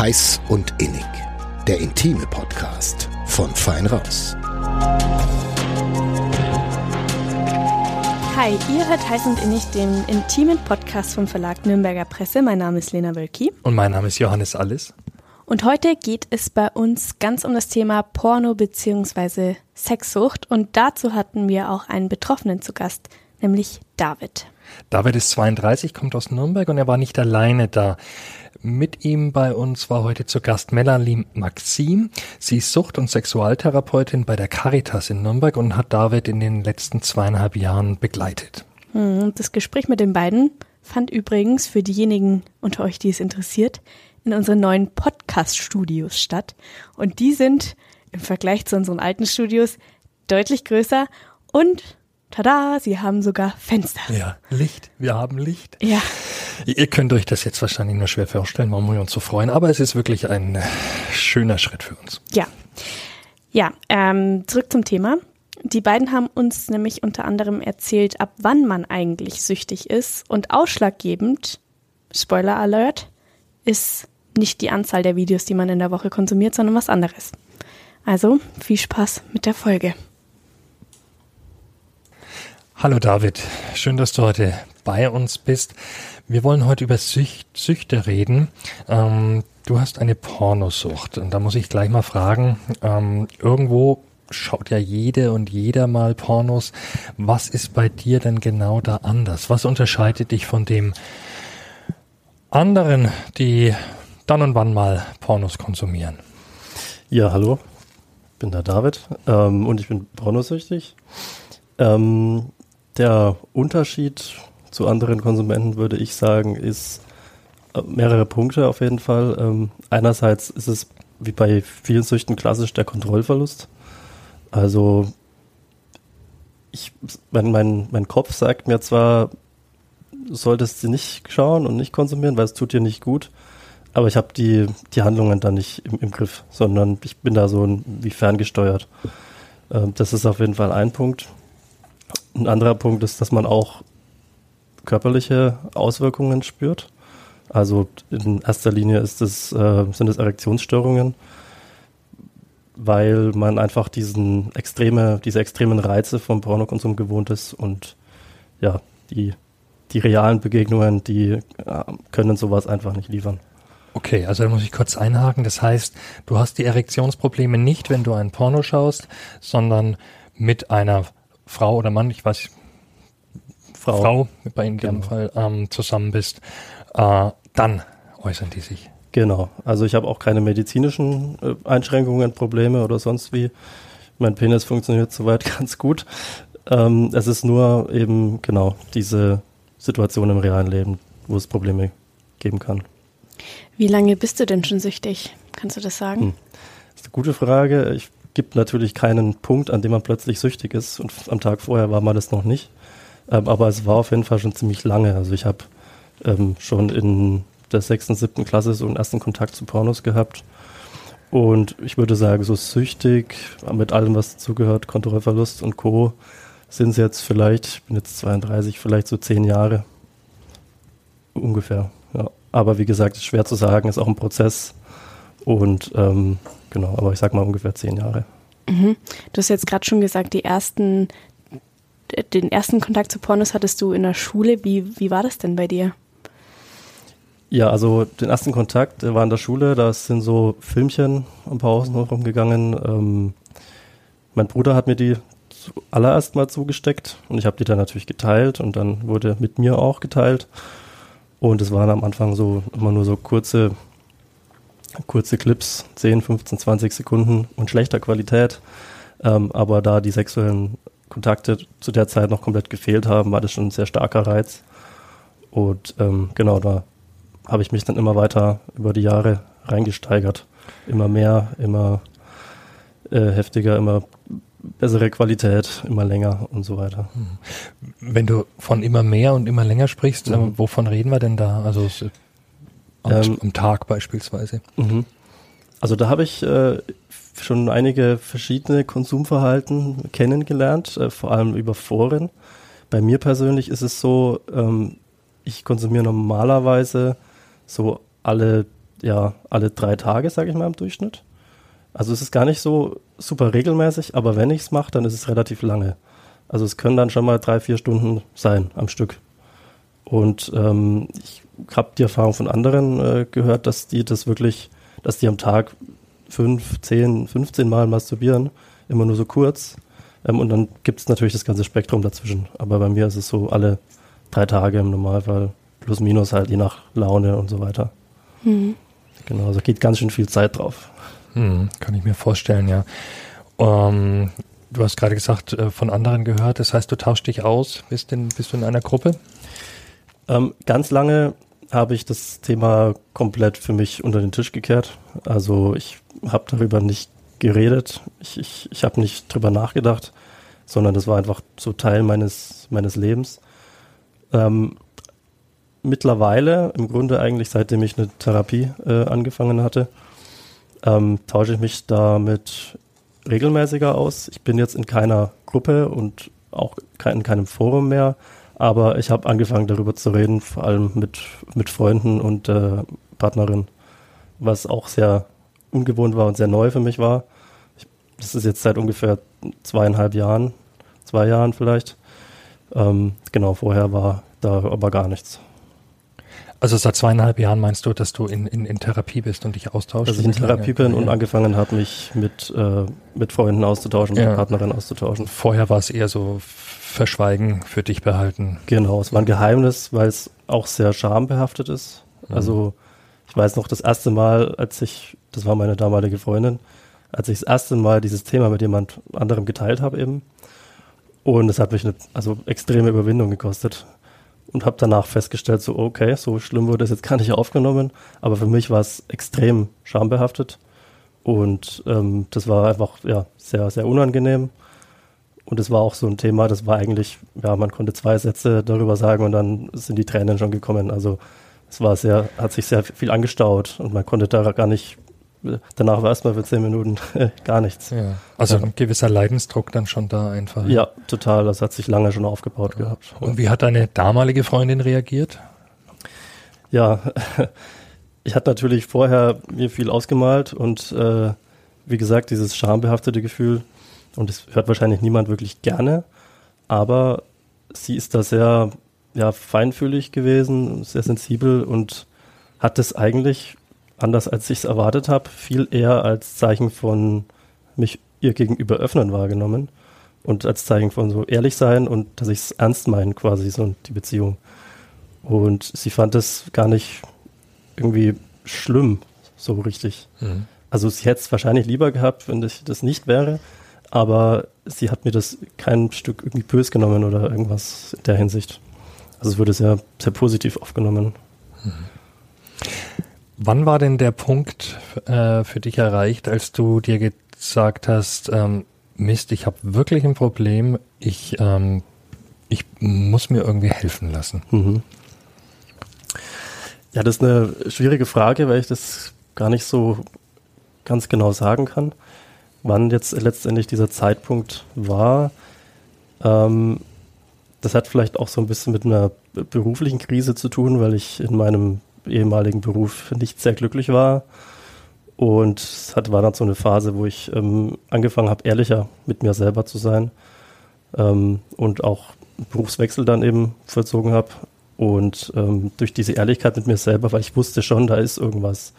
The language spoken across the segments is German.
Heiß und Innig, der intime Podcast von Fein Raus. Hi, ihr hört Heiß und Innig, den intimen Podcast vom Verlag Nürnberger Presse. Mein Name ist Lena Wölki. Und mein Name ist Johannes Alles. Und heute geht es bei uns ganz um das Thema Porno bzw. Sexsucht. Und dazu hatten wir auch einen Betroffenen zu Gast, nämlich David. David ist 32, kommt aus Nürnberg und er war nicht alleine da. Mit ihm bei uns war heute zu Gast Melanie Maxim. Sie ist Sucht- und Sexualtherapeutin bei der Caritas in Nürnberg und hat David in den letzten zweieinhalb Jahren begleitet. Hm, das Gespräch mit den beiden fand übrigens für diejenigen unter euch, die es interessiert, in unseren neuen Podcast-Studios statt. Und die sind im Vergleich zu unseren alten Studios deutlich größer und tada, sie haben sogar Fenster. Ja, Licht. Wir haben Licht. Ja. Ihr könnt euch das jetzt wahrscheinlich nur schwer vorstellen, warum wir uns so freuen, aber es ist wirklich ein äh, schöner Schritt für uns. Ja. Ja, ähm, zurück zum Thema. Die beiden haben uns nämlich unter anderem erzählt, ab wann man eigentlich süchtig ist und ausschlaggebend, Spoiler Alert, ist nicht die Anzahl der Videos, die man in der Woche konsumiert, sondern was anderes. Also viel Spaß mit der Folge. Hallo David, schön, dass du heute bei uns bist. Wir wollen heute über Sücht, Süchte reden. Ähm, du hast eine Pornosucht und da muss ich gleich mal fragen, ähm, irgendwo schaut ja jede und jeder mal Pornos. Was ist bei dir denn genau da anders? Was unterscheidet dich von dem anderen, die dann und wann mal Pornos konsumieren? Ja, hallo, ich bin der David ähm, und ich bin pornosüchtig. Der Unterschied zu anderen Konsumenten, würde ich sagen, ist äh, mehrere Punkte auf jeden Fall. Ähm, einerseits ist es wie bei vielen Süchten klassisch der Kontrollverlust. Also ich, mein, mein, mein Kopf sagt mir zwar, du solltest sie nicht schauen und nicht konsumieren, weil es tut dir nicht gut, aber ich habe die, die Handlungen dann nicht im, im, Griff, sondern ich bin da so wie ferngesteuert. Ähm, das ist auf jeden Fall ein Punkt. Ein anderer Punkt ist, dass man auch körperliche Auswirkungen spürt. Also in erster Linie ist es, äh, sind es Erektionsstörungen, weil man einfach diesen extreme, diese extremen Reize vom Pornokonsum gewohnt ist und ja, die, die realen Begegnungen, die äh, können sowas einfach nicht liefern. Okay, also da muss ich kurz einhaken. Das heißt, du hast die Erektionsprobleme nicht, wenn du ein Porno schaust, sondern mit einer Frau oder Mann, ich weiß, Frau, Frau bei in dem genau. Fall ähm, zusammen bist, äh, dann äußern die sich. Genau. Also ich habe auch keine medizinischen äh, Einschränkungen, Probleme oder sonst wie. Mein Penis funktioniert soweit ganz gut. Ähm, es ist nur eben genau diese Situation im realen Leben, wo es Probleme geben kann. Wie lange bist du denn schon süchtig? Kannst du das sagen? Hm. Das ist eine gute Frage. Ich gibt natürlich keinen Punkt, an dem man plötzlich süchtig ist. Und am Tag vorher war man das noch nicht. Ähm, aber es war auf jeden Fall schon ziemlich lange. Also ich habe ähm, schon in der sechsten, siebten Klasse so einen ersten Kontakt zu Pornos gehabt. Und ich würde sagen, so süchtig, mit allem, was dazugehört, Kontrollverlust und Co., sind es jetzt vielleicht, ich bin jetzt 32, vielleicht so zehn Jahre. Ungefähr, ja. Aber wie gesagt, ist schwer zu sagen, ist auch ein Prozess. Und ähm, genau, aber ich sag mal ungefähr zehn Jahre. Mhm. Du hast jetzt gerade schon gesagt, die ersten, den ersten Kontakt zu Pornos hattest du in der Schule. Wie, wie war das denn bei dir? Ja, also den ersten Kontakt war in der Schule, da sind so Filmchen ein paar Pausen rumgegangen. Ähm, mein Bruder hat mir die zuallererst mal zugesteckt und ich habe die dann natürlich geteilt und dann wurde mit mir auch geteilt. Und es waren am Anfang so immer nur so kurze kurze Clips, 10, 15, 20 Sekunden und schlechter Qualität. Ähm, aber da die sexuellen Kontakte zu der Zeit noch komplett gefehlt haben, war das schon ein sehr starker Reiz. Und ähm, genau, da habe ich mich dann immer weiter über die Jahre reingesteigert. Immer mehr, immer äh, heftiger, immer bessere Qualität, immer länger und so weiter. Hm. Wenn du von immer mehr und immer länger sprichst, mhm. äh, wovon reden wir denn da? Also am, ähm, am Tag beispielsweise. Mhm. Also da habe ich äh, schon einige verschiedene Konsumverhalten kennengelernt, äh, vor allem über Foren. Bei mir persönlich ist es so, ähm, ich konsumiere normalerweise so alle ja alle drei Tage, sage ich mal, im Durchschnitt. Also es ist gar nicht so super regelmäßig, aber wenn ich es mache, dann ist es relativ lange. Also es können dann schon mal drei, vier Stunden sein am Stück. Und ähm, ich habe die Erfahrung von anderen äh, gehört, dass die das wirklich, dass die am Tag fünf, zehn, 15 Mal masturbieren, immer nur so kurz. Ähm, und dann gibt es natürlich das ganze Spektrum dazwischen. Aber bei mir ist es so alle drei Tage im Normalfall, plus minus halt je nach Laune und so weiter. Mhm. Genau, also geht ganz schön viel Zeit drauf. Hm, kann ich mir vorstellen, ja. Um, du hast gerade gesagt, äh, von anderen gehört, das heißt, du tauschst dich aus, bist, in, bist du in einer Gruppe? Ähm, ganz lange habe ich das Thema komplett für mich unter den Tisch gekehrt. Also ich habe darüber nicht geredet, ich, ich, ich habe nicht drüber nachgedacht, sondern das war einfach so Teil meines, meines Lebens. Ähm, mittlerweile, im Grunde eigentlich seitdem ich eine Therapie äh, angefangen hatte, ähm, tausche ich mich damit regelmäßiger aus. Ich bin jetzt in keiner Gruppe und auch in keinem Forum mehr, aber ich habe angefangen darüber zu reden, vor allem mit, mit Freunden und äh, Partnerin, was auch sehr ungewohnt war und sehr neu für mich war. Ich, das ist jetzt seit ungefähr zweieinhalb Jahren, zwei Jahren vielleicht. Ähm, genau, vorher war da aber gar nichts. Also seit zweieinhalb Jahren meinst du, dass du in, in, in Therapie bist und dich austauschst? Dass ich in Therapie bin und angefangen habe, mich mit, äh, mit Freunden auszutauschen, mit ja. Partnerin auszutauschen. Vorher war es eher so Verschweigen für dich behalten. Genau, es war ein Geheimnis, weil es auch sehr schambehaftet ist. Mhm. Also ich weiß noch das erste Mal, als ich, das war meine damalige Freundin, als ich das erste Mal dieses Thema mit jemand anderem geteilt habe eben. Und es hat mich eine also extreme Überwindung gekostet und habe danach festgestellt, so okay, so schlimm wurde es jetzt gar nicht aufgenommen, aber für mich war es extrem schambehaftet und ähm, das war einfach ja sehr sehr unangenehm und es war auch so ein Thema, das war eigentlich ja man konnte zwei Sätze darüber sagen und dann sind die Tränen schon gekommen, also es war sehr hat sich sehr viel angestaut und man konnte da gar nicht danach war erstmal für zehn Minuten gar nichts. Ja. Also ein gewisser Leidensdruck dann schon da einfach. Ja, total. Das hat sich lange schon aufgebaut ja. gehabt. Und wie hat deine damalige Freundin reagiert? Ja, ich hatte natürlich vorher mir viel ausgemalt und äh, wie gesagt, dieses schambehaftete Gefühl, und das hört wahrscheinlich niemand wirklich gerne, aber sie ist da sehr ja, feinfühlig gewesen, sehr sensibel und hat es eigentlich anders als ich es erwartet habe, viel eher als Zeichen von mich ihr gegenüber öffnen wahrgenommen und als Zeichen von so ehrlich sein und dass ich es ernst meine, quasi so die Beziehung. Und sie fand es gar nicht irgendwie schlimm, so richtig. Mhm. Also sie hätte es wahrscheinlich lieber gehabt, wenn ich das nicht wäre, aber sie hat mir das kein Stück irgendwie bös genommen oder irgendwas in der Hinsicht. Also es wurde sehr, sehr positiv aufgenommen. Mhm. Wann war denn der Punkt äh, für dich erreicht, als du dir gesagt hast, ähm, Mist, ich habe wirklich ein Problem, ich, ähm, ich muss mir irgendwie helfen lassen? Mhm. Ja, das ist eine schwierige Frage, weil ich das gar nicht so ganz genau sagen kann, wann jetzt letztendlich dieser Zeitpunkt war. Ähm, das hat vielleicht auch so ein bisschen mit einer beruflichen Krise zu tun, weil ich in meinem ehemaligen Beruf nicht sehr glücklich war. Und es hat, war dann so eine Phase, wo ich ähm, angefangen habe, ehrlicher mit mir selber zu sein ähm, und auch Berufswechsel dann eben vollzogen habe. Und ähm, durch diese Ehrlichkeit mit mir selber, weil ich wusste schon, da ist irgendwas.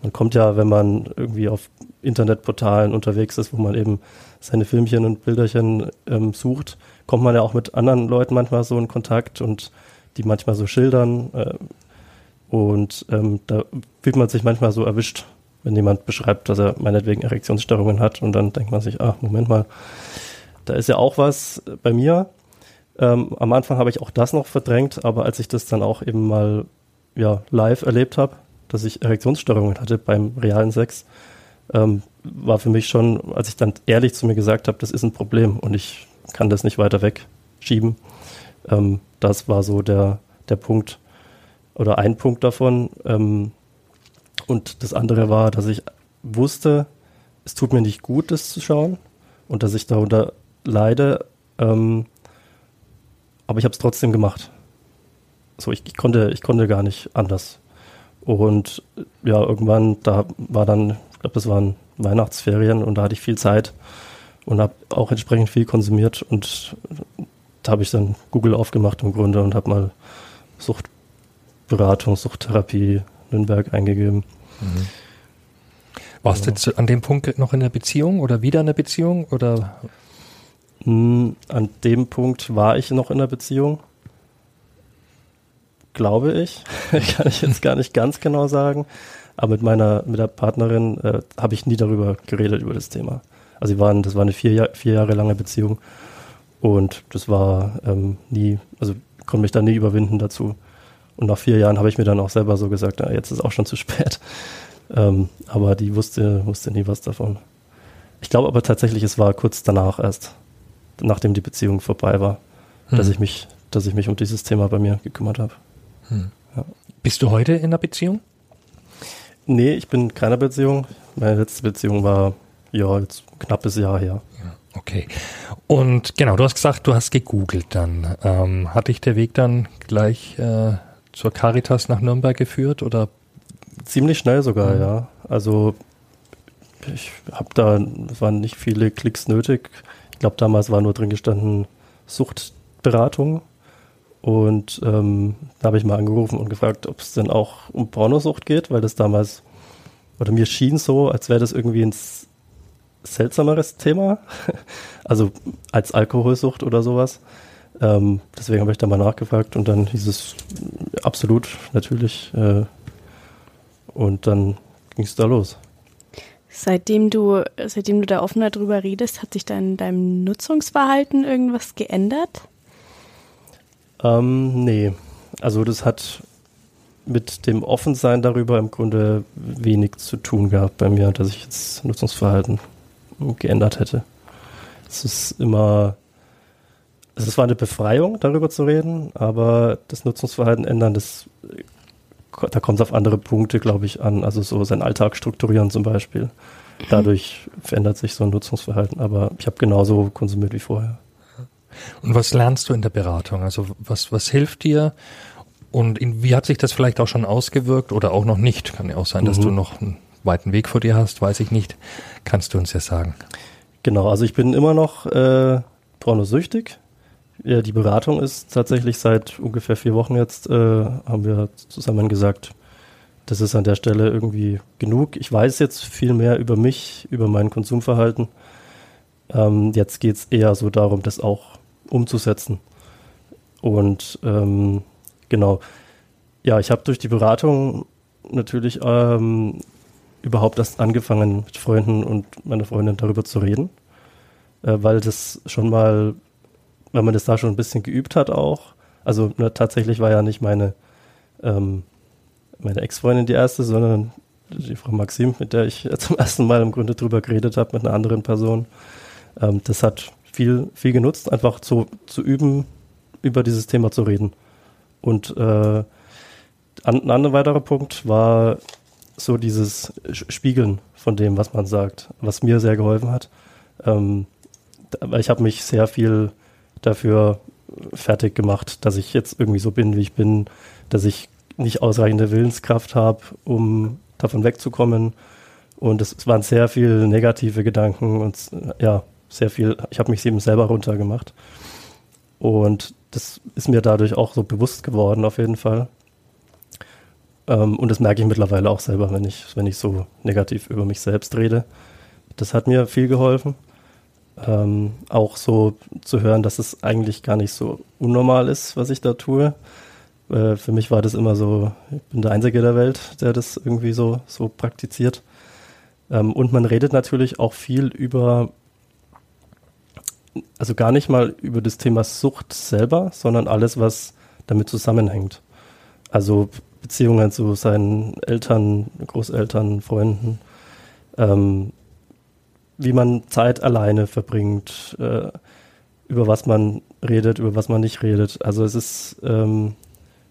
Man kommt ja, wenn man irgendwie auf Internetportalen unterwegs ist, wo man eben seine Filmchen und Bilderchen ähm, sucht, kommt man ja auch mit anderen Leuten manchmal so in Kontakt und die manchmal so schildern, äh, und ähm, da fühlt man sich manchmal so erwischt, wenn jemand beschreibt, dass er meinetwegen Erektionsstörungen hat und dann denkt man sich, ah, Moment mal, da ist ja auch was bei mir. Ähm, am Anfang habe ich auch das noch verdrängt, aber als ich das dann auch eben mal ja, live erlebt habe, dass ich Erektionsstörungen hatte beim realen Sex, ähm, war für mich schon, als ich dann ehrlich zu mir gesagt habe, das ist ein Problem und ich kann das nicht weiter wegschieben, ähm, das war so der, der Punkt, oder ein Punkt davon. Ähm, und das andere war, dass ich wusste, es tut mir nicht gut, das zu schauen und dass ich darunter leide. Ähm, aber ich habe es trotzdem gemacht. So, ich, ich, konnte, ich konnte gar nicht anders. Und ja, irgendwann, da war dann, ich glaube, das waren Weihnachtsferien und da hatte ich viel Zeit und habe auch entsprechend viel konsumiert und da habe ich dann Google aufgemacht im Grunde und habe mal Suchtberatung, Suchttherapie Nürnberg eingegeben. Mhm. Warst du jetzt an dem Punkt noch in der Beziehung oder wieder in der Beziehung oder? Hm, an dem Punkt war ich noch in der Beziehung. Glaube ich. Kann ich jetzt gar nicht ganz genau sagen. Aber mit meiner, mit der Partnerin äh, habe ich nie darüber geredet, über das Thema. Also waren, das war eine vier, vier Jahre lange Beziehung und das war ähm, nie, also konnte mich da nie überwinden dazu. Und nach vier Jahren habe ich mir dann auch selber so gesagt, na, jetzt ist auch schon zu spät. Ähm, aber die wusste, wusste nie was davon. Ich glaube aber tatsächlich, es war kurz danach erst, nachdem die Beziehung vorbei war, hm. dass ich mich, dass ich mich um dieses Thema bei mir gekümmert habe. Hm. Ja. Bist du heute in einer Beziehung? Nee, ich bin in keiner Beziehung. Meine letzte Beziehung war ja jetzt ein knappes Jahr her. Ja, okay. Und genau, du hast gesagt, du hast gegoogelt dann. Ähm, hat dich der Weg dann gleich äh, zur Caritas nach Nürnberg geführt oder Ziemlich schnell sogar, mhm. ja. Also ich habe da, es waren nicht viele Klicks nötig. Ich glaube, damals war nur drin gestanden Suchtberatung. Und ähm, da habe ich mal angerufen und gefragt, ob es denn auch um Pornosucht geht, weil das damals, oder mir schien so, als wäre das irgendwie ein seltsameres Thema. also als Alkoholsucht oder sowas. Ähm, deswegen habe ich da mal nachgefragt und dann hieß es absolut, natürlich, äh, und dann ging es da los. Seitdem du, seitdem du da offener drüber redest, hat sich da in deinem Nutzungsverhalten irgendwas geändert? Ähm, nee. Also das hat mit dem Offensein darüber im Grunde wenig zu tun gehabt bei mir, dass ich jetzt Nutzungsverhalten geändert hätte. Es ist immer, also es war eine Befreiung, darüber zu reden, aber das Nutzungsverhalten ändern, das da kommt es auf andere Punkte, glaube ich, an. Also so sein Alltag strukturieren zum Beispiel. Dadurch verändert sich so ein Nutzungsverhalten. Aber ich habe genauso konsumiert wie vorher. Und was lernst du in der Beratung? Also was, was hilft dir? Und in, wie hat sich das vielleicht auch schon ausgewirkt oder auch noch nicht? Kann ja auch sein, dass mhm. du noch einen weiten Weg vor dir hast, weiß ich nicht. Kannst du uns ja sagen. Genau, also ich bin immer noch äh, pornosüchtig. Ja, die Beratung ist tatsächlich seit ungefähr vier Wochen jetzt, äh, haben wir zusammen gesagt, das ist an der Stelle irgendwie genug. Ich weiß jetzt viel mehr über mich, über mein Konsumverhalten. Ähm, jetzt geht es eher so darum, das auch umzusetzen. Und ähm, genau, ja, ich habe durch die Beratung natürlich ähm, überhaupt erst angefangen, mit Freunden und meiner Freundin darüber zu reden, äh, weil das schon mal weil man das da schon ein bisschen geübt hat auch. Also ne, tatsächlich war ja nicht meine, ähm, meine Ex-Freundin die erste, sondern die Frau Maxim, mit der ich zum ersten Mal im Grunde drüber geredet habe mit einer anderen Person. Ähm, das hat viel, viel genutzt, einfach zu, zu üben, über dieses Thema zu reden. Und äh, ein anderer weiterer Punkt war so dieses Spiegeln von dem, was man sagt, was mir sehr geholfen hat. Ähm, weil ich habe mich sehr viel dafür fertig gemacht, dass ich jetzt irgendwie so bin, wie ich bin, dass ich nicht ausreichende Willenskraft habe, um davon wegzukommen. Und es waren sehr viele negative Gedanken und ja, sehr viel, ich habe mich eben selber runtergemacht. Und das ist mir dadurch auch so bewusst geworden, auf jeden Fall. Ähm, und das merke ich mittlerweile auch selber, wenn ich, wenn ich so negativ über mich selbst rede. Das hat mir viel geholfen ähm, auch so zu hören, dass es eigentlich gar nicht so unnormal ist, was ich da tue. Äh, für mich war das immer so, ich bin der Einzige der Welt, der das irgendwie so, so praktiziert. Ähm, und man redet natürlich auch viel über, also gar nicht mal über das Thema Sucht selber, sondern alles, was damit zusammenhängt. Also Beziehungen zu seinen Eltern, Großeltern, Freunden, ähm, wie man Zeit alleine verbringt, äh, über was man redet, über was man nicht redet. Also es ist, ähm,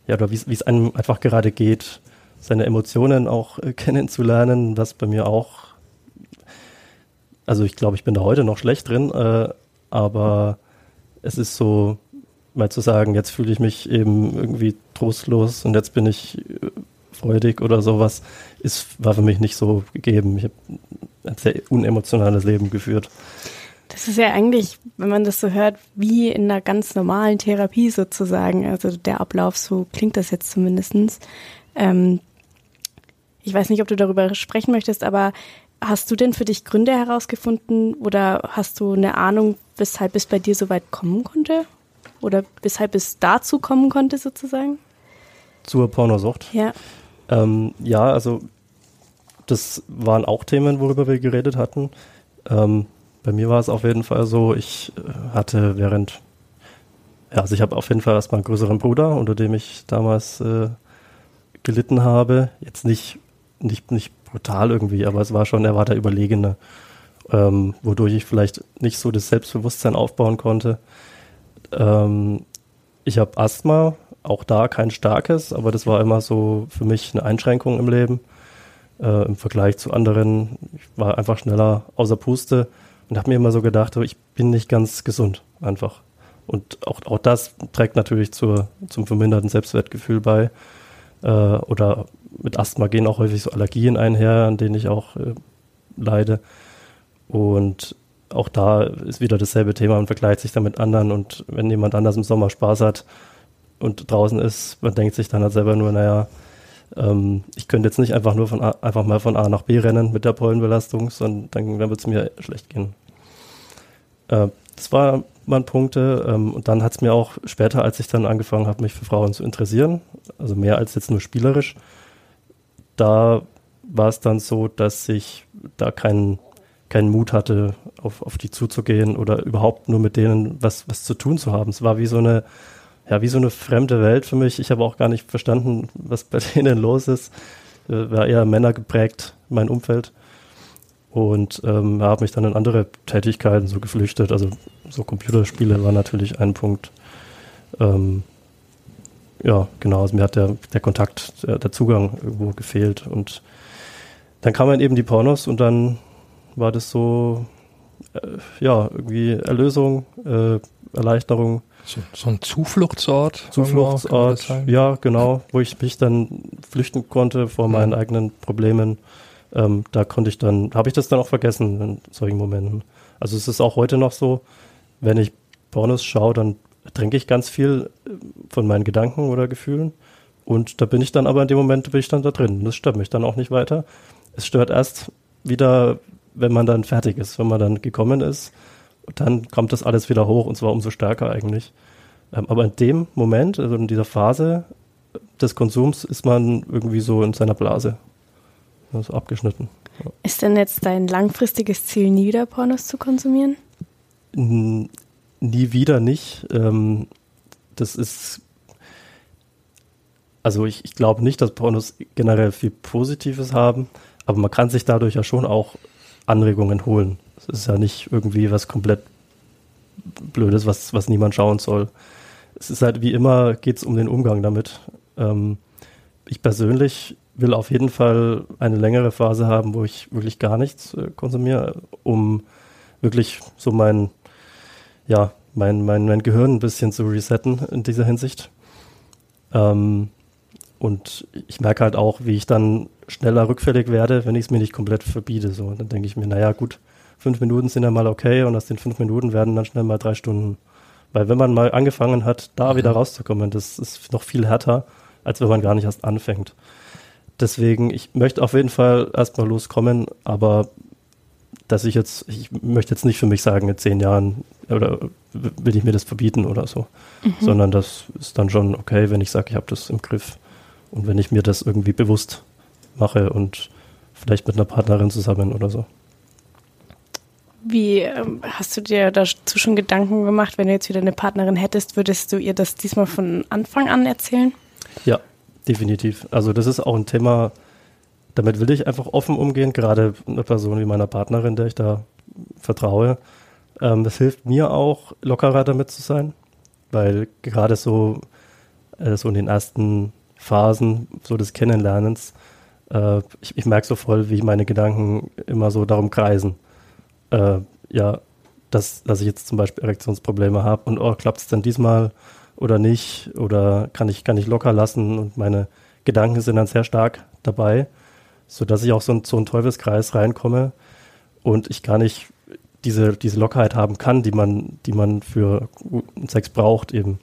ja, oder wie es einem einfach gerade geht, seine Emotionen auch äh, kennenzulernen, was bei mir auch, also ich glaube, ich bin da heute noch schlecht drin, äh, aber es ist so, mal zu sagen, jetzt fühle ich mich eben irgendwie trostlos und jetzt bin ich äh, freudig oder sowas, ist, war für mich nicht so gegeben. Ich habe ein sehr unemotionales Leben geführt. Das ist ja eigentlich, wenn man das so hört, wie in einer ganz normalen Therapie sozusagen. Also der Ablauf, so klingt das jetzt zumindestens. Ähm, ich weiß nicht, ob du darüber sprechen möchtest, aber hast du denn für dich Gründe herausgefunden oder hast du eine Ahnung, weshalb es bei dir so weit kommen konnte? Oder weshalb es dazu kommen konnte sozusagen? Zur Pornosucht? Ja. Ähm, ja, also das waren auch Themen, worüber wir geredet hatten. Ähm, bei mir war es auf jeden Fall so, ich äh, hatte während, ja, also ich habe auf jeden Fall erstmal einen größeren Bruder, unter dem ich damals äh, gelitten habe. Jetzt nicht, nicht, nicht brutal irgendwie, aber es war schon, er war der Überlegene, ähm, wodurch ich vielleicht nicht so das Selbstbewusstsein aufbauen konnte. Ähm, ich habe Asthma, auch da kein starkes, aber das war immer so für mich eine Einschränkung im Leben. Äh, Im Vergleich zu anderen, ich war einfach schneller außer Puste und habe mir immer so gedacht, ich bin nicht ganz gesund einfach. Und auch, auch das trägt natürlich zur, zum verminderten Selbstwertgefühl bei. Äh, oder mit Asthma gehen auch häufig so Allergien einher, an denen ich auch äh, leide. Und auch da ist wieder dasselbe Thema, man vergleicht sich da mit anderen und wenn jemand anders im Sommer Spaß hat und draußen ist, man denkt sich dann halt selber nur, naja, ähm, ich könnte jetzt nicht einfach nur von A, einfach mal von A nach B rennen mit der Pollenbelastung, sondern dann, wird es mir schlecht gehen. Äh, das war waren Punkte. Ähm, und dann hat es mir auch später, als ich dann angefangen habe, mich für Frauen zu interessieren, also mehr als jetzt nur spielerisch, da war es dann so, dass ich da keinen keinen Mut hatte, auf, auf die zuzugehen oder überhaupt nur mit denen was, was zu tun zu haben. Es war wie so eine, ja, wie so eine fremde Welt für mich. Ich habe auch gar nicht verstanden, was bei denen los ist. Äh, war eher Männer geprägt, mein Umfeld und ähm, habe mich dann in andere Tätigkeiten so geflüchtet. Also so Computerspiele war natürlich ein Punkt. Ähm, ja, genau, also mir hat der, der Kontakt, der, der, Zugang irgendwo gefehlt. Und dann kamen eben die Pornos und dann war das so, äh, ja, irgendwie Erlösung, äh, Erleichterung. So, so, ein Zufluchtsort? Zufluchtsort, ja, genau, wo ich mich dann flüchten konnte vor mhm. meinen eigenen Problemen ähm, da konnte ich dann, habe ich das dann auch vergessen in solchen Momenten. Also es ist auch heute noch so, wenn ich Pornos schaue, dann trinke ich ganz viel äh, von meinen Gedanken oder Gefühlen. Und da bin ich dann aber in dem Moment bin ich dann da drin. Das stört mich dann auch nicht weiter. Es stört erst wieder, wenn man dann fertig ist, wenn man dann gekommen ist. Und dann kommt das alles wieder hoch und zwar umso stärker eigentlich. Ähm, aber in dem Moment, also in dieser Phase des Konsums, ist man irgendwie so in seiner Blase. Ist abgeschnitten. Ja. Ist denn jetzt dein langfristiges Ziel, nie wieder Pornos zu konsumieren? N nie wieder nicht. Ähm, das ist. Also ich, ich glaube nicht, dass Pornos generell viel Positives haben, aber man kann sich dadurch ja schon auch Anregungen holen. Ist ja nicht irgendwie was komplett Blödes, was, was niemand schauen soll. Es ist halt wie immer, geht es um den Umgang damit. Ähm, ich persönlich will auf jeden Fall eine längere Phase haben, wo ich wirklich gar nichts äh, konsumiere, um wirklich so mein, ja, mein, mein, mein Gehirn ein bisschen zu resetten in dieser Hinsicht. Ähm, und ich merke halt auch, wie ich dann schneller rückfällig werde, wenn ich es mir nicht komplett verbiete. So. Und dann denke ich mir, naja, gut, fünf Minuten sind ja mal okay und aus den fünf Minuten werden dann schnell mal drei Stunden. Weil wenn man mal angefangen hat, da mhm. wieder rauszukommen, das ist noch viel härter, als wenn man gar nicht erst anfängt. Deswegen, ich möchte auf jeden Fall erstmal loskommen, aber dass ich jetzt, ich möchte jetzt nicht für mich sagen, in zehn Jahren oder will ich mir das verbieten oder so, mhm. sondern das ist dann schon okay, wenn ich sage, ich habe das im Griff und wenn ich mir das irgendwie bewusst mache und vielleicht mit einer Partnerin zusammen oder so. Wie ähm, hast du dir dazu schon Gedanken gemacht, wenn du jetzt wieder eine Partnerin hättest, würdest du ihr das diesmal von Anfang an erzählen? Ja, Definitiv. Also das ist auch ein Thema, damit will ich einfach offen umgehen, gerade eine Person wie meiner Partnerin, der ich da vertraue. Ähm, das hilft mir auch, lockerer damit zu sein, weil gerade so, äh, so in den ersten Phasen so des Kennenlernens, äh, ich, ich merke so voll, wie meine Gedanken immer so darum kreisen. Äh, ja, dass, dass ich jetzt zum Beispiel Erektionsprobleme habe und oh, klappt es denn diesmal? oder nicht? Oder kann ich, kann ich locker lassen und meine Gedanken sind dann sehr stark dabei, sodass ich auch so in so einen Teufelskreis reinkomme und ich gar nicht diese, diese Lockerheit haben kann, die man, die man für Sex braucht eben.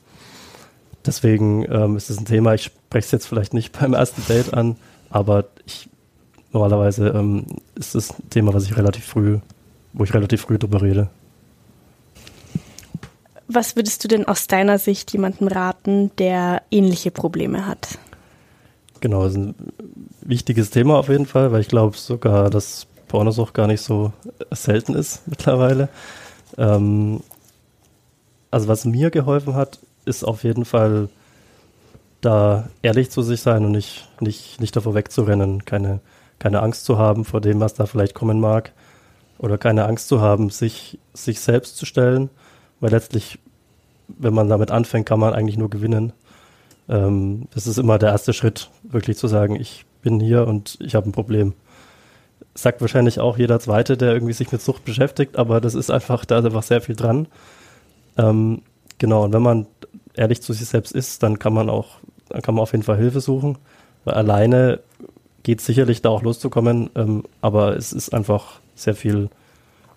Deswegen ähm, ist es ein Thema, ich spreche es jetzt vielleicht nicht beim ersten Date an, aber ich normalerweise ähm, ist es ein Thema, was ich relativ früh, wo ich relativ früh drüber rede. Was würdest du denn aus deiner Sicht jemandem raten, der ähnliche Probleme hat? Genau, das ist ein wichtiges Thema auf jeden Fall, weil ich glaube sogar, dass Pornosucht gar nicht so selten ist mittlerweile. Ähm, also was mir geholfen hat, ist auf jeden Fall da ehrlich zu sich sein und nicht, nicht, nicht davor wegzurennen, keine, keine Angst zu haben vor dem, was da vielleicht kommen mag oder keine Angst zu haben, sich, sich selbst zu stellen, weil letztlich, wenn man damit anfängt, kann man eigentlich nur gewinnen. Ähm, das ist immer der erste Schritt, wirklich zu sagen, ich bin hier und ich habe ein Problem. Sagt wahrscheinlich auch jeder Zweite, der irgendwie sich mit Sucht beschäftigt, aber das ist einfach, da ist einfach sehr viel dran. Ähm, genau, und wenn man ehrlich zu sich selbst ist, dann kann man auch, dann kann man auf jeden Fall Hilfe suchen. Weil alleine geht sicherlich da auch loszukommen, ähm, aber es ist einfach sehr viel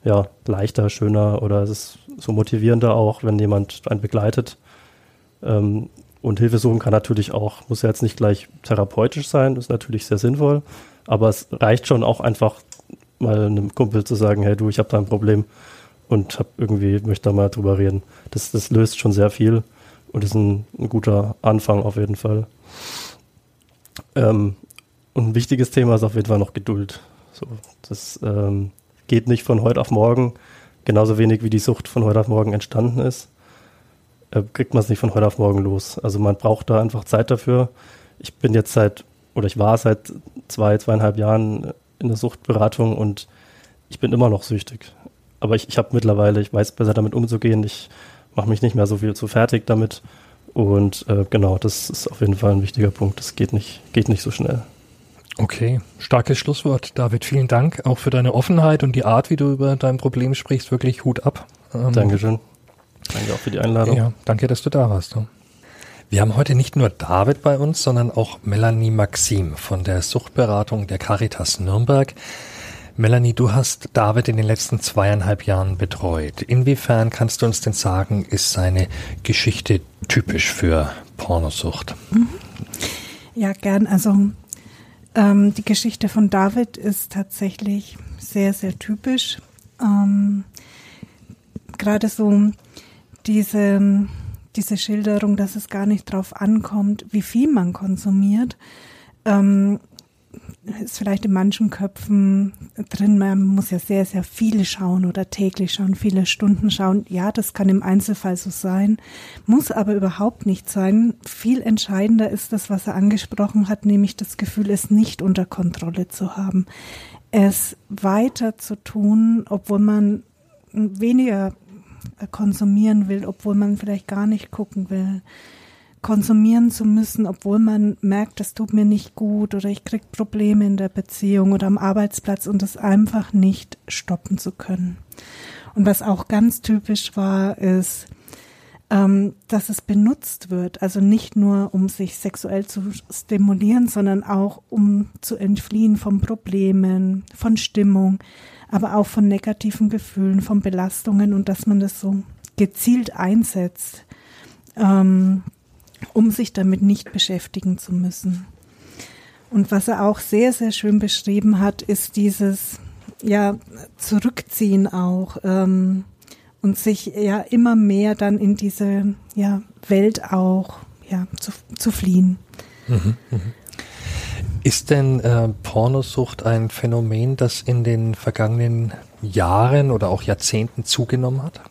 ja, leichter, schöner oder es ist so motivierender auch, wenn jemand einen begleitet. Ähm, und Hilfe suchen kann natürlich auch, muss ja jetzt nicht gleich therapeutisch sein, ist natürlich sehr sinnvoll, aber es reicht schon auch einfach mal einem Kumpel zu sagen, hey du, ich habe da ein Problem und hab irgendwie möchte da mal drüber reden. Das, das löst schon sehr viel und ist ein, ein guter Anfang auf jeden Fall. Ähm, und ein wichtiges Thema ist auf jeden Fall noch Geduld. So, das ähm, geht nicht von heute auf morgen, genauso wenig wie die Sucht von heute auf morgen entstanden ist äh, kriegt man es nicht von heute auf morgen los. Also man braucht da einfach Zeit dafür. Ich bin jetzt seit, oder ich war seit zwei, zweieinhalb Jahren in der Suchtberatung und ich bin immer noch süchtig. Aber ich, ich habe mittlerweile, ich weiß besser damit umzugehen. Ich mache mich nicht mehr so viel zu fertig damit. Und äh, genau, das ist auf jeden Fall ein wichtiger Punkt. Das geht nicht, geht nicht so schnell. Okay, starkes Schlusswort, David. Vielen Dank auch für deine Offenheit und die Art, wie du über dein Problem sprichst. Wirklich Hut ab. Ähm, Dankeschön. Danke auch für die Einladung. Ja, danke, dass du da warst. Wir haben heute nicht nur David bei uns, sondern auch Melanie Maxim von der Suchtberatung der Caritas Nürnberg. Melanie, du hast David in den letzten zweieinhalb Jahren betreut. Inwiefern kannst du uns denn sagen, ist seine Geschichte typisch für Pornosucht? Mhm. Ja, gern. Also ähm, die Geschichte von David ist tatsächlich sehr, sehr typisch. Ähm, Gerade so diese, diese Schilderung, dass es gar nicht drauf ankommt, wie viel man konsumiert, ähm, ist vielleicht in manchen Köpfen drin, man muss ja sehr, sehr viele schauen oder täglich schauen, viele Stunden schauen. Ja, das kann im Einzelfall so sein, muss aber überhaupt nicht sein. Viel entscheidender ist das, was er angesprochen hat, nämlich das Gefühl, es nicht unter Kontrolle zu haben. Es weiter zu tun, obwohl man weniger konsumieren will, obwohl man vielleicht gar nicht gucken will. Konsumieren zu müssen, obwohl man merkt, das tut mir nicht gut oder ich krieg Probleme in der Beziehung oder am Arbeitsplatz und das einfach nicht stoppen zu können. Und was auch ganz typisch war, ist, ähm, dass es benutzt wird. Also nicht nur, um sich sexuell zu stimulieren, sondern auch, um zu entfliehen von Problemen, von Stimmung, aber auch von negativen Gefühlen, von Belastungen und dass man das so gezielt einsetzt, ähm, um sich damit nicht beschäftigen zu müssen. Und was er auch sehr, sehr schön beschrieben hat, ist dieses ja, Zurückziehen auch ähm, und sich ja immer mehr dann in diese ja, Welt auch ja, zu, zu fliehen. Mhm, mh. Ist denn äh, Pornosucht ein Phänomen, das in den vergangenen Jahren oder auch Jahrzehnten zugenommen hat?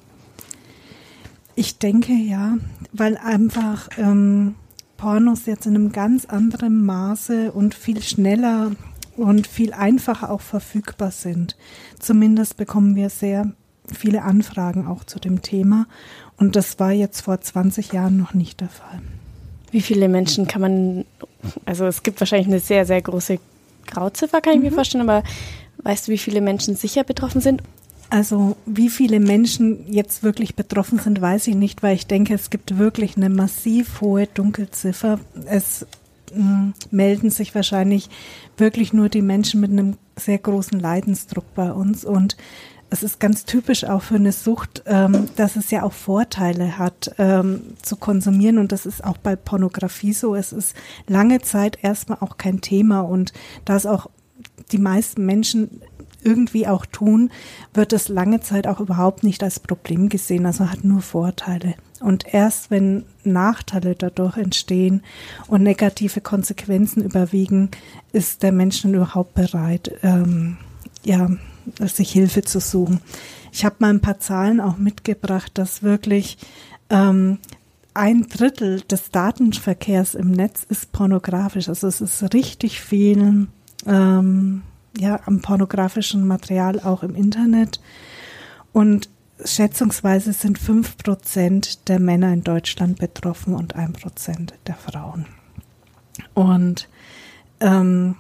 Ich denke ja, weil einfach ähm, Pornos jetzt in einem ganz anderen Maße und viel schneller und viel einfacher auch verfügbar sind. Zumindest bekommen wir sehr viele Anfragen auch zu dem Thema und das war jetzt vor 20 Jahren noch nicht der Fall. Wie viele Menschen kann man, also es gibt wahrscheinlich eine sehr, sehr große Grauziffer, kann ich mhm. mir vorstellen, aber weißt du, wie viele Menschen sicher betroffen sind? Also wie viele Menschen jetzt wirklich betroffen sind, weiß ich nicht, weil ich denke, es gibt wirklich eine massiv hohe Dunkelziffer. Es mh, melden sich wahrscheinlich wirklich nur die Menschen mit einem sehr großen Leidensdruck bei uns. Und es ist ganz typisch auch für eine Sucht, ähm, dass es ja auch Vorteile hat, ähm, zu konsumieren. Und das ist auch bei Pornografie so. Es ist lange Zeit erstmal auch kein Thema. Und da es auch die meisten Menschen irgendwie auch tun, wird es lange Zeit auch überhaupt nicht als Problem gesehen, also hat nur Vorteile. Und erst wenn Nachteile dadurch entstehen und negative Konsequenzen überwiegen, ist der Mensch dann überhaupt bereit, ähm, ja, sich Hilfe zu suchen. Ich habe mal ein paar Zahlen auch mitgebracht, dass wirklich ähm, ein Drittel des Datenverkehrs im Netz ist pornografisch. Also es ist richtig viel ähm, ja, am pornografischen Material auch im Internet. Und schätzungsweise sind fünf Prozent der Männer in Deutschland betroffen und ein Prozent der Frauen. Und ähm,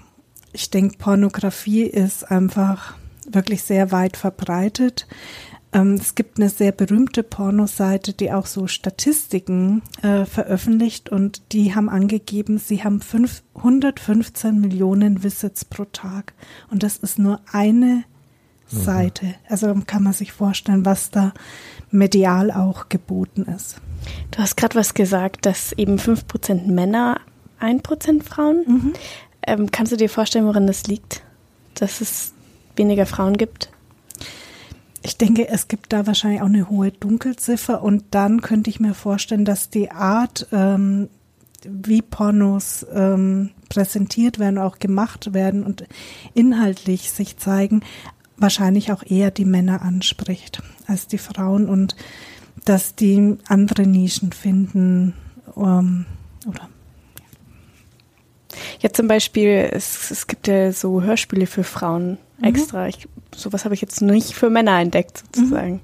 ich denke, Pornografie ist einfach wirklich sehr weit verbreitet. Ähm, es gibt eine sehr berühmte Pornoseite, die auch so Statistiken äh, veröffentlicht und die haben angegeben, sie haben 115 Millionen Visits pro Tag. Und das ist nur eine mhm. Seite. Also kann man sich vorstellen, was da medial auch geboten ist. Du hast gerade was gesagt, dass eben 5% Männer, 1% Frauen. Mhm. Ähm, kannst du dir vorstellen, woran das liegt? Dass es weniger Frauen gibt? Ich denke, es gibt da wahrscheinlich auch eine hohe Dunkelziffer und dann könnte ich mir vorstellen, dass die Art, ähm, wie Pornos ähm, präsentiert werden, auch gemacht werden und inhaltlich sich zeigen, wahrscheinlich auch eher die Männer anspricht als die Frauen und dass die andere Nischen finden ähm, oder ja, zum Beispiel, es, es gibt ja so Hörspiele für Frauen mhm. extra. Ich, sowas habe ich jetzt nicht für Männer entdeckt, sozusagen. Mhm.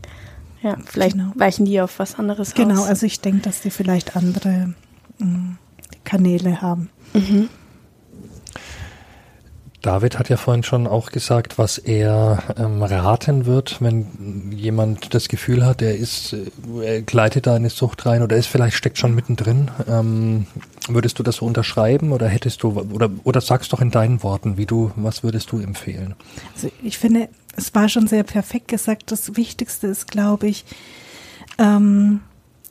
Ja, vielleicht genau. weichen die auf was anderes genau, aus. Genau, also ich denke, dass die vielleicht andere mh, mm, Kanäle haben. Mhm. David hat ja vorhin schon auch gesagt, was er ähm, raten wird, wenn jemand das Gefühl hat, er ist, äh, er gleitet da in eine Sucht rein oder ist vielleicht steckt schon mittendrin. Ähm, würdest du das so unterschreiben oder hättest du oder oder sagst doch in deinen Worten, wie du, was würdest du empfehlen? Also ich finde, es war schon sehr perfekt gesagt. Das Wichtigste ist, glaube ich, ähm,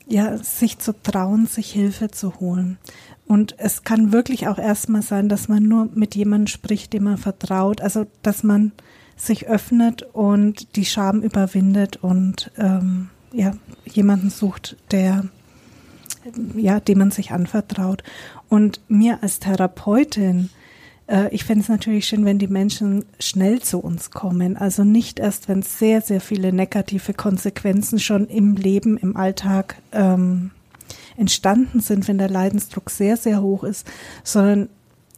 ja, sich zu trauen, sich Hilfe zu holen. Und es kann wirklich auch erstmal sein, dass man nur mit jemandem spricht, dem man vertraut. Also, dass man sich öffnet und die Scham überwindet und ähm, ja, jemanden sucht, der ja, dem man sich anvertraut. Und mir als Therapeutin, äh, ich fände es natürlich schön, wenn die Menschen schnell zu uns kommen. Also nicht erst, wenn sehr, sehr viele negative Konsequenzen schon im Leben, im Alltag ähm, entstanden sind, wenn der Leidensdruck sehr, sehr hoch ist, sondern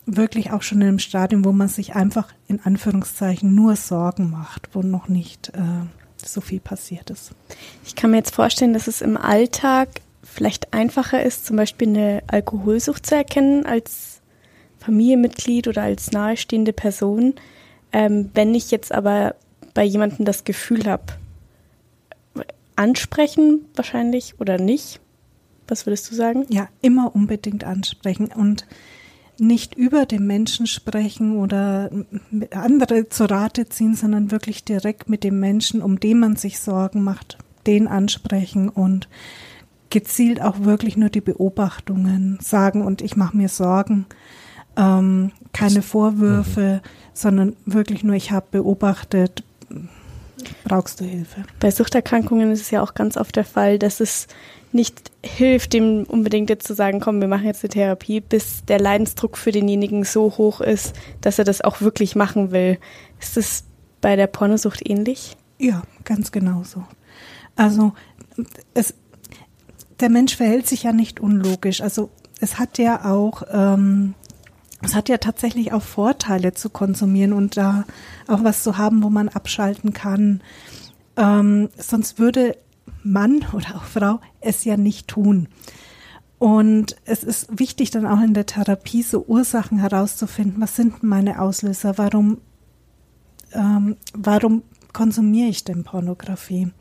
wirklich auch schon in einem Stadium, wo man sich einfach in Anführungszeichen nur Sorgen macht, wo noch nicht äh, so viel passiert ist. Ich kann mir jetzt vorstellen, dass es im Alltag vielleicht einfacher ist, zum Beispiel eine Alkoholsucht zu erkennen als Familienmitglied oder als nahestehende Person. Ähm, wenn ich jetzt aber bei jemandem das Gefühl habe, ansprechen wahrscheinlich oder nicht, was würdest du sagen? Ja, immer unbedingt ansprechen und nicht über den Menschen sprechen oder andere zu Rate ziehen, sondern wirklich direkt mit dem Menschen, um den man sich Sorgen macht, den ansprechen und gezielt auch wirklich nur die Beobachtungen sagen und ich mache mir Sorgen, ähm, keine Vorwürfe, mhm. sondern wirklich nur, ich habe beobachtet, brauchst du Hilfe. Bei Suchterkrankungen ist es ja auch ganz oft der Fall, dass es nicht hilft, dem unbedingt jetzt zu sagen, komm, wir machen jetzt eine Therapie, bis der Leidensdruck für denjenigen so hoch ist, dass er das auch wirklich machen will. Ist das bei der Pornosucht ähnlich? Ja, ganz genauso. Also es, der Mensch verhält sich ja nicht unlogisch. Also es hat ja auch, ähm, es hat ja tatsächlich auch Vorteile zu konsumieren und da auch was zu haben, wo man abschalten kann. Ähm, sonst würde Mann oder auch Frau es ja nicht tun. Und es ist wichtig dann auch in der Therapie so Ursachen herauszufinden, was sind meine Auslöser, warum, ähm, warum konsumiere ich denn Pornografie?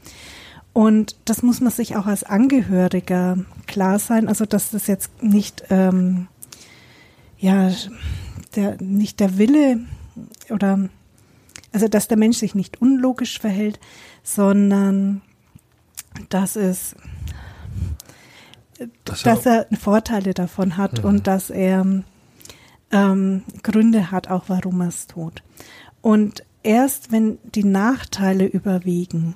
Und das muss man sich auch als Angehöriger klar sein, also dass das jetzt nicht ähm, ja, der, nicht der Wille oder, also dass der Mensch sich nicht unlogisch verhält, sondern dass es, Das dass er Vorteile davon hat Mhm. und dass er ähm, Gründe hat, auch warum er es tut. Und erst wenn die Nachteile überwiegen,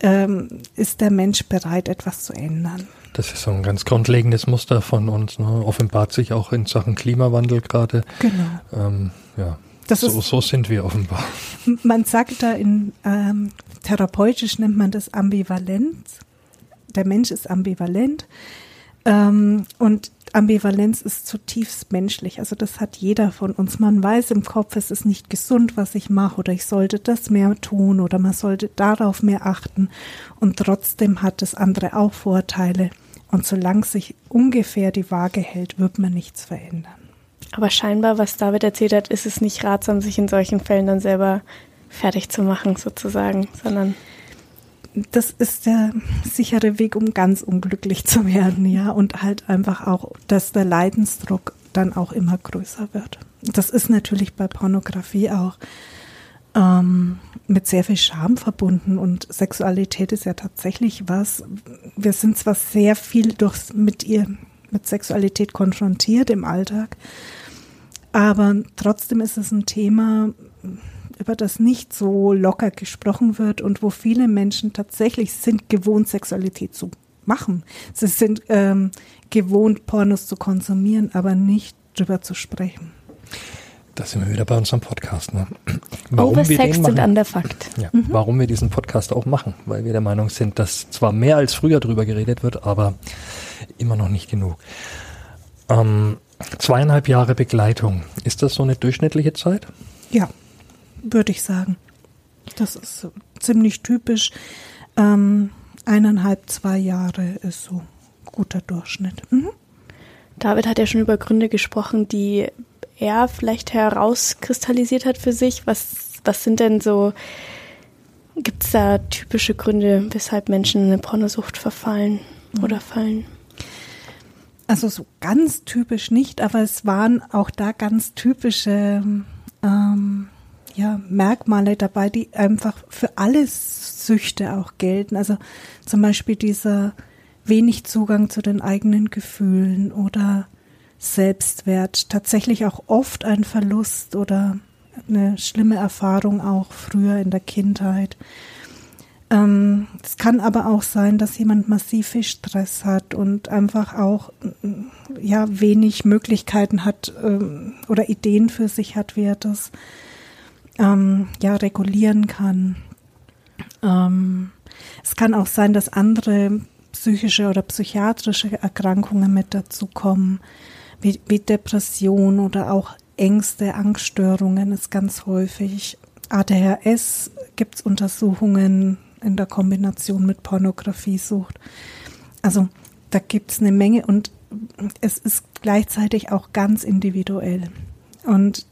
ähm, ist der Mensch bereit, etwas zu ändern. Das ist so ein ganz grundlegendes Muster von uns. Ne? Offenbart sich auch in Sachen Klimawandel gerade. Genau. Ähm, ja, Das so, ist- so sind wir offenbar. Man sagt da in ähm, therapeutisch nennt man das Ambivalenz. Der Mensch ist ambivalent ähm, und Ambivalenz ist zutiefst menschlich. Also das hat jeder von uns. Man weiß im Kopf, es ist nicht gesund, was ich mache oder ich sollte das mehr tun oder man sollte darauf mehr achten und trotzdem hat das andere auch Vorteile. Und solange sich ungefähr die Waage hält, wird man nichts verändern. Aber scheinbar, was David erzählt hat, ist es nicht ratsam, sich in solchen Fällen dann selber fertig zu machen, sozusagen, sondern das ist der sichere Weg, um ganz unglücklich zu werden, ja. Und halt einfach auch, dass der Leidensdruck dann auch immer größer wird. Das ist natürlich bei Pornografie auch ähm, mit sehr viel Scham verbunden und Sexualität ist ja tatsächlich was. Wir sind zwar sehr viel durch, mit ihr, mit Sexualität konfrontiert im Alltag, aber trotzdem ist es ein Thema, über das nicht so locker gesprochen wird und wo viele Menschen tatsächlich sind gewohnt, Sexualität zu machen. Sie sind ähm, gewohnt, Pornos zu konsumieren, aber nicht drüber zu sprechen. Da sind wir wieder bei unserem Podcast. Ne? wir Oversexed den und machen? underfucked. Ja, warum wir diesen Podcast auch machen, weil wir der Meinung sind, dass zwar mehr als früher drüber geredet wird, aber immer noch nicht genug. Ähm, zweieinhalb Jahre Begleitung, ist das so eine durchschnittliche Zeit? Ja, würde ich sagen. Das ist ziemlich typisch. Ähm, eineinhalb, zwei Jahre ist so guter Durchschnitt. Mhm. David hat ja schon über Gründe gesprochen, die er vielleicht herauskristallisiert hat für sich. Was, was sind denn so, gibt es da typische Gründe, weshalb Menschen in eine Pornosucht verfallen oder fallen? Also so ganz typisch nicht, aber es waren auch da ganz typische ähm, ja, Merkmale dabei, die einfach für alle Süchte auch gelten. Also zum Beispiel dieser wenig Zugang zu den eigenen Gefühlen oder Selbstwert, tatsächlich auch oft ein Verlust oder eine schlimme Erfahrung auch früher in der Kindheit. Ähm, es kann aber auch sein, dass jemand massiv viel Stress hat und einfach auch mm, ja wenig Möglichkeiten hat ähm, oder Ideen für sich hat, wie er das ähm, ja regulieren kann. Ähm, es kann auch sein, dass andere psychische oder psychiatrische Erkrankungen mit dazukommen, wie, wie Depression oder auch Ängste, Angststörungen ist ganz häufig. ADHS gibt es Untersuchungen in der Kombination mit Pornografiesucht. Also da gibt es eine Menge und es ist gleichzeitig auch ganz individuell. Und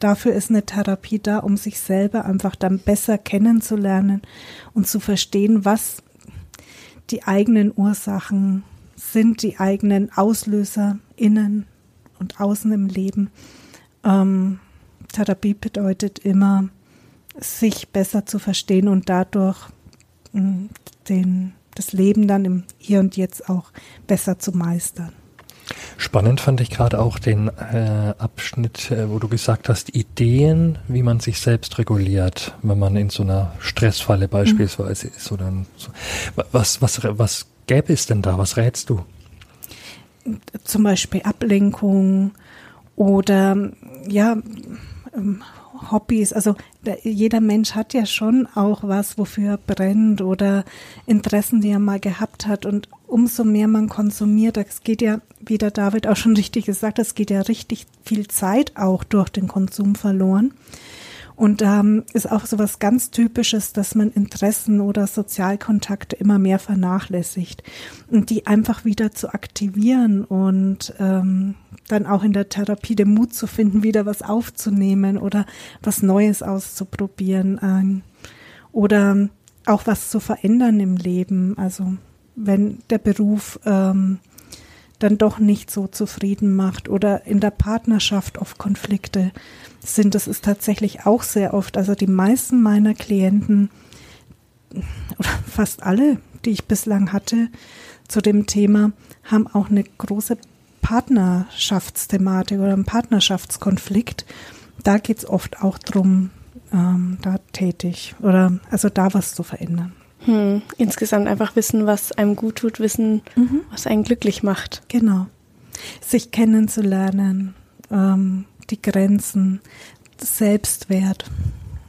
dafür ist eine Therapie da, um sich selber einfach dann besser kennenzulernen und zu verstehen, was die eigenen Ursachen sind, die eigenen Auslöser innen und außen im Leben. Ähm, Therapie bedeutet immer, sich besser zu verstehen und dadurch mh, den, das Leben dann im Hier und Jetzt auch besser zu meistern. Spannend fand ich gerade auch den äh, Abschnitt, äh, wo du gesagt hast, Ideen, wie man sich selbst reguliert, wenn man in so einer Stressfalle beispielsweise ist oder so. was was was gäbe es denn da? Was rätst du? Zum Beispiel Ablenkung oder ja ähm, Hobbys. Also jeder Mensch hat ja schon auch was, wofür er brennt oder Interessen, die er mal gehabt hat. Und umso mehr man konsumiert, das geht ja, wie der David auch schon richtig gesagt hat, es geht ja richtig viel Zeit auch durch den Konsum verloren. Und ähm, ist auch so was ganz Typisches, dass man Interessen oder Sozialkontakte immer mehr vernachlässigt und die einfach wieder zu aktivieren und ähm, dann auch in der Therapie den Mut zu finden, wieder was aufzunehmen oder was Neues auszuprobieren ähm, oder auch was zu verändern im Leben. Also wenn der Beruf ähm, dann doch nicht so zufrieden macht oder in der Partnerschaft oft Konflikte sind. Das ist tatsächlich auch sehr oft. Also die meisten meiner Klienten oder fast alle, die ich bislang hatte zu dem Thema, haben auch eine große Partnerschaftsthematik oder einen Partnerschaftskonflikt. Da geht es oft auch darum, ähm, da tätig oder also da was zu verändern. Hm. Insgesamt einfach wissen, was einem gut tut, wissen, mhm. was einen glücklich macht. Genau. Sich kennenzulernen, ähm, die Grenzen, Selbstwert.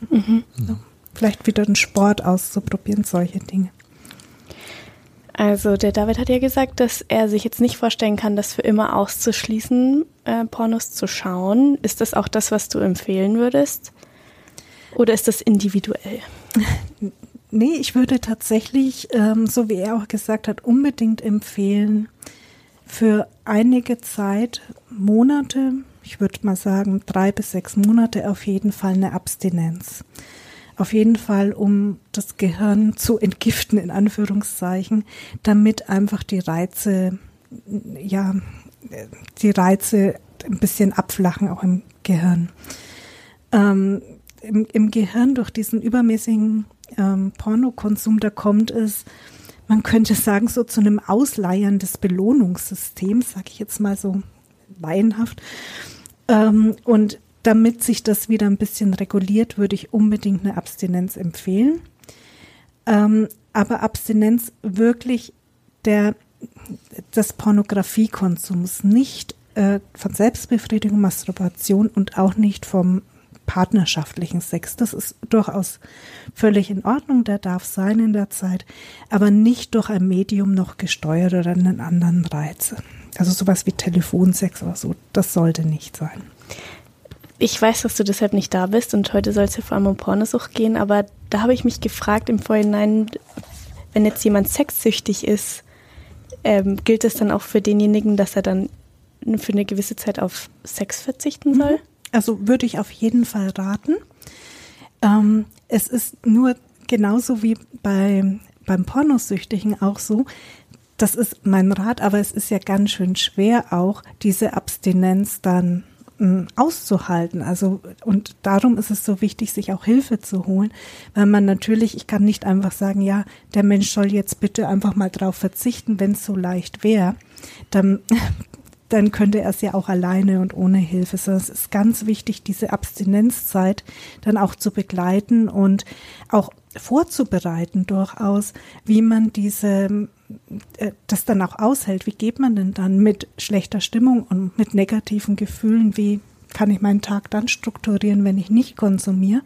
Mhm. Ja. Vielleicht wieder den Sport auszuprobieren, solche Dinge. Also der David hat ja gesagt, dass er sich jetzt nicht vorstellen kann, das für immer auszuschließen, äh, Pornos zu schauen. Ist das auch das, was du empfehlen würdest? Oder ist das individuell? Nee, ich würde tatsächlich, ähm, so wie er auch gesagt hat, unbedingt empfehlen, für einige Zeit, Monate, ich würde mal sagen drei bis sechs Monate auf jeden Fall eine Abstinenz. Auf jeden Fall, um das Gehirn zu entgiften, in Anführungszeichen, damit einfach die Reize, ja, die Reize ein bisschen abflachen, auch im Gehirn. Ähm, im, im Gehirn durch diesen übermäßigen ähm, Pornokonsum, da kommt es, man könnte sagen, so zu einem Ausleiern des Belohnungssystems, sage ich jetzt mal so laienhaft. Ähm, und damit sich das wieder ein bisschen reguliert, würde ich unbedingt eine Abstinenz empfehlen. Ähm, aber Abstinenz wirklich der, des Pornografiekonsums, nicht äh, von Selbstbefriedigung, Masturbation und auch nicht vom partnerschaftlichen Sex. Das ist durchaus völlig in Ordnung, der darf sein in der Zeit, aber nicht durch ein Medium noch gesteuert oder einen anderen Reiz. Also sowas wie Telefonsex oder so, das sollte nicht sein. Ich weiß, dass du deshalb nicht da bist und heute soll es ja vor allem um Pornosucht gehen, aber da habe ich mich gefragt im Vorhinein, wenn jetzt jemand sexsüchtig ist, ähm, gilt es dann auch für denjenigen, dass er dann für eine gewisse Zeit auf Sex verzichten soll? Mhm. Also würde ich auf jeden Fall raten. Ähm, es ist nur genauso wie bei, beim Pornosüchtigen auch so, das ist mein Rat, aber es ist ja ganz schön schwer auch, diese Abstinenz dann hm, auszuhalten. Also, und darum ist es so wichtig, sich auch Hilfe zu holen, weil man natürlich, ich kann nicht einfach sagen, ja, der Mensch soll jetzt bitte einfach mal drauf verzichten, wenn es so leicht wäre. Dann dann könnte er es ja auch alleine und ohne Hilfe. Sondern es ist ganz wichtig, diese Abstinenzzeit dann auch zu begleiten und auch vorzubereiten durchaus, wie man diese äh, das dann auch aushält. Wie geht man denn dann mit schlechter Stimmung und mit negativen Gefühlen? Wie kann ich meinen Tag dann strukturieren, wenn ich nicht konsumiere?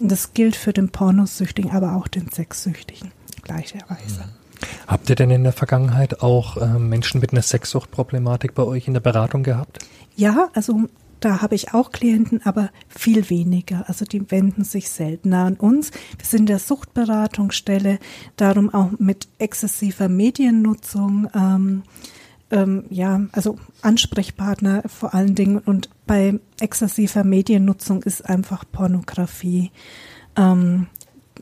Und das gilt für den Pornosüchtigen, aber auch den Sexsüchtigen gleicherweise. Mhm. Habt ihr denn in der Vergangenheit auch äh, Menschen mit einer Sexsuchtproblematik bei euch in der Beratung gehabt? Ja, also da habe ich auch Klienten, aber viel weniger. Also die wenden sich seltener an uns. Wir sind der Suchtberatungsstelle, darum auch mit exzessiver Mediennutzung. Ähm, ähm, ja, also Ansprechpartner vor allen Dingen. Und bei exzessiver Mediennutzung ist einfach Pornografie ähm,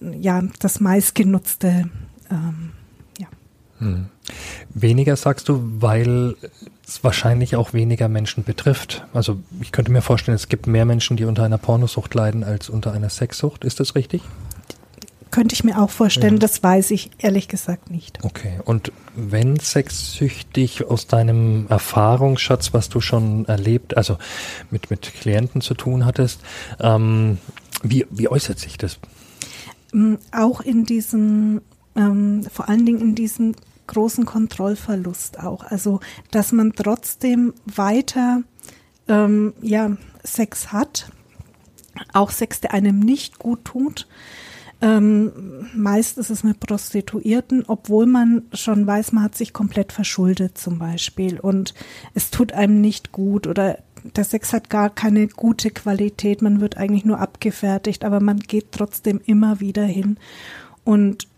ja das meistgenutzte ähm, hm. Weniger sagst du, weil es wahrscheinlich auch weniger Menschen betrifft. Also ich könnte mir vorstellen, es gibt mehr Menschen, die unter einer Pornosucht leiden, als unter einer Sexsucht. Ist das richtig? Könnte ich mir auch vorstellen, ja. das weiß ich ehrlich gesagt nicht. Okay, und wenn sexsüchtig aus deinem Erfahrungsschatz, was du schon erlebt, also mit, mit Klienten zu tun hattest, ähm, wie, wie äußert sich das? Mm, auch in diesem, ähm, vor allen Dingen in diesem großen Kontrollverlust auch. Also, dass man trotzdem weiter ähm, ja, Sex hat, auch Sex, der einem nicht gut tut. Ähm, meist ist es mit Prostituierten, obwohl man schon weiß, man hat sich komplett verschuldet zum Beispiel und es tut einem nicht gut oder der Sex hat gar keine gute Qualität, man wird eigentlich nur abgefertigt, aber man geht trotzdem immer wieder hin und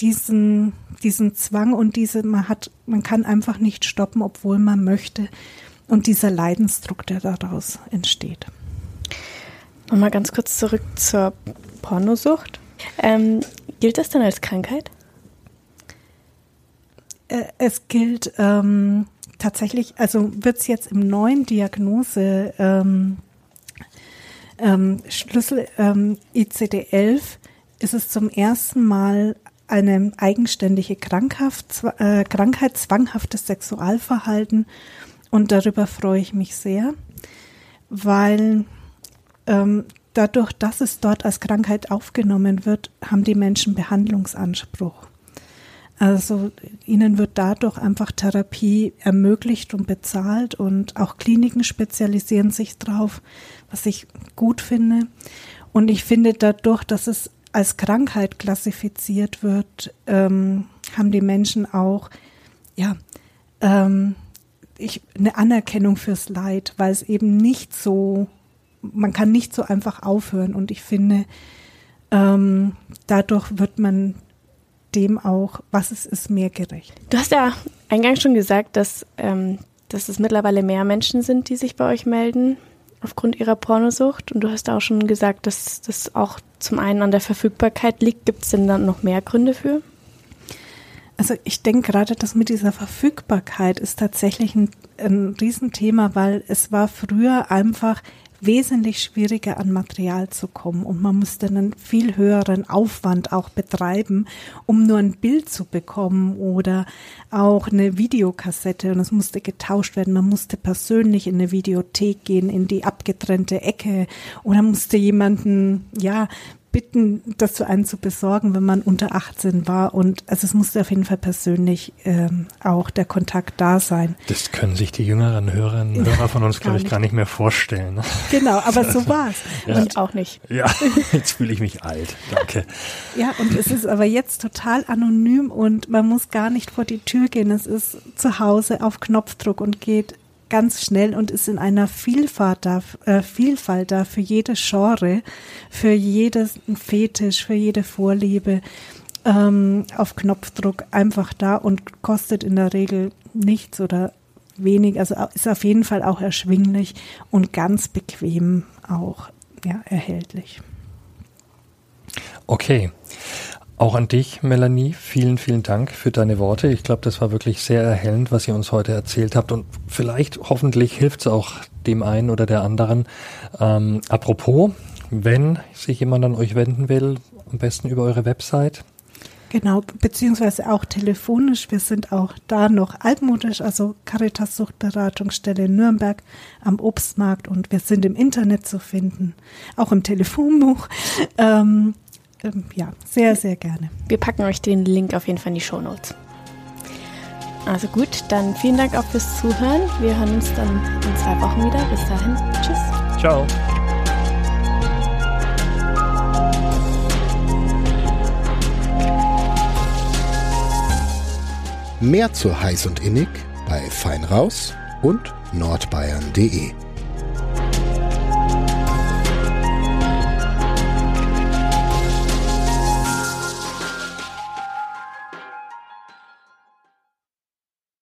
diesen, diesen Zwang und diese, man hat, man kann einfach nicht stoppen, obwohl man möchte. Und dieser Leidensdruck, der daraus entsteht. Nochmal ganz kurz zurück zur Pornosucht. Ähm, gilt das dann als Krankheit? Äh, es gilt ähm, tatsächlich, also wird es jetzt im neuen Diagnose ähm, ähm, Schlüssel ähm, ICD-11 ist es zum ersten Mal eine eigenständige Krankhaft, äh, Krankheit, zwanghaftes Sexualverhalten und darüber freue ich mich sehr, weil ähm, dadurch, dass es dort als Krankheit aufgenommen wird, haben die Menschen Behandlungsanspruch. Also ihnen wird dadurch einfach Therapie ermöglicht und bezahlt und auch Kliniken spezialisieren sich drauf, was ich gut finde. Und ich finde dadurch, dass es als Krankheit klassifiziert wird, ähm, haben die Menschen auch ja ähm, ich, eine Anerkennung fürs Leid, weil es eben nicht so, man kann nicht so einfach aufhören. Und ich finde, ähm, dadurch wird man dem auch, was es ist, mehr gerecht. Du hast ja eingangs schon gesagt, dass, ähm, dass es mittlerweile mehr Menschen sind, die sich bei euch melden aufgrund ihrer Pornosucht. Und du hast auch schon gesagt, dass das auch zum einen an der Verfügbarkeit liegt. Gibt es denn dann noch mehr Gründe für? Also ich denke gerade, dass mit dieser Verfügbarkeit ist tatsächlich ein, ein Riesenthema, weil es war früher einfach wesentlich schwieriger an Material zu kommen und man musste einen viel höheren Aufwand auch betreiben, um nur ein Bild zu bekommen oder auch eine Videokassette und es musste getauscht werden. Man musste persönlich in eine Videothek gehen, in die abgetrennte Ecke oder musste jemanden, ja, bitten, das zu einem zu besorgen, wenn man unter 18 war. Und also es musste auf jeden Fall persönlich ähm, auch der Kontakt da sein. Das können sich die jüngeren Hörerinnen und Hörer von uns, glaube ich, gar nicht mehr vorstellen. Genau, aber so war es. Ja. Und auch nicht. Ja, jetzt fühle ich mich alt. Danke. Ja, und es ist aber jetzt total anonym und man muss gar nicht vor die Tür gehen. Es ist zu Hause auf Knopfdruck und geht ganz schnell und ist in einer Vielfalt da, äh, Vielfalt da für jedes Genre, für jedes Fetisch, für jede Vorliebe ähm, auf Knopfdruck einfach da und kostet in der Regel nichts oder wenig, also ist auf jeden Fall auch erschwinglich und ganz bequem auch ja, erhältlich. Okay. Auch an dich, Melanie, vielen, vielen Dank für deine Worte. Ich glaube, das war wirklich sehr erhellend, was ihr uns heute erzählt habt. Und vielleicht, hoffentlich, hilft es auch dem einen oder der anderen. Ähm, apropos, wenn sich jemand an euch wenden will, am besten über eure Website. Genau, beziehungsweise auch telefonisch. Wir sind auch da noch altmodisch, also Caritas Suchtberatungsstelle Nürnberg am Obstmarkt und wir sind im Internet zu finden, auch im Telefonbuch. Ähm, ähm, ja, sehr, sehr gerne. Wir packen euch den Link auf jeden Fall in die Show Notes. Also gut, dann vielen Dank auch fürs Zuhören. Wir hören uns dann in zwei Wochen wieder. Bis dahin, tschüss. Ciao. Mehr zu heiß und innig bei Feinraus und nordbayern.de.